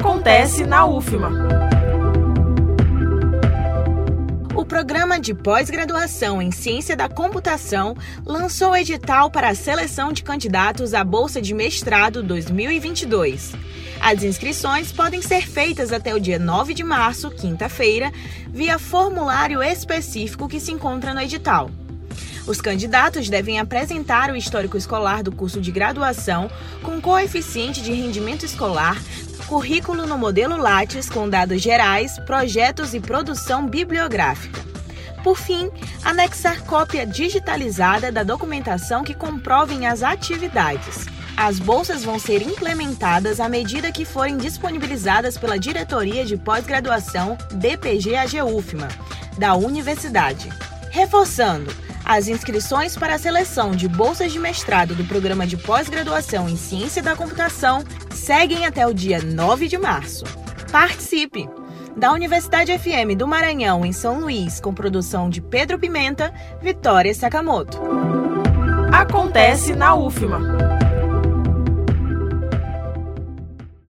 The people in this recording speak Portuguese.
Acontece na UFMA. O programa de pós-graduação em Ciência da Computação lançou o edital para a seleção de candidatos à Bolsa de Mestrado 2022. As inscrições podem ser feitas até o dia 9 de março, quinta-feira, via formulário específico que se encontra no edital. Os candidatos devem apresentar o histórico escolar do curso de graduação com coeficiente de rendimento escolar, currículo no modelo Lattes com dados gerais, projetos e produção bibliográfica. Por fim, anexar cópia digitalizada da documentação que comprovem as atividades. As bolsas vão ser implementadas à medida que forem disponibilizadas pela Diretoria de Pós-Graduação DPG-AGUFMA, da Universidade. Reforçando, as inscrições para a seleção de bolsas de mestrado do programa de pós-graduação em Ciência da Computação seguem até o dia 9 de março. Participe! Da Universidade FM do Maranhão, em São Luís, com produção de Pedro Pimenta, Vitória Sakamoto. Acontece na UFMA.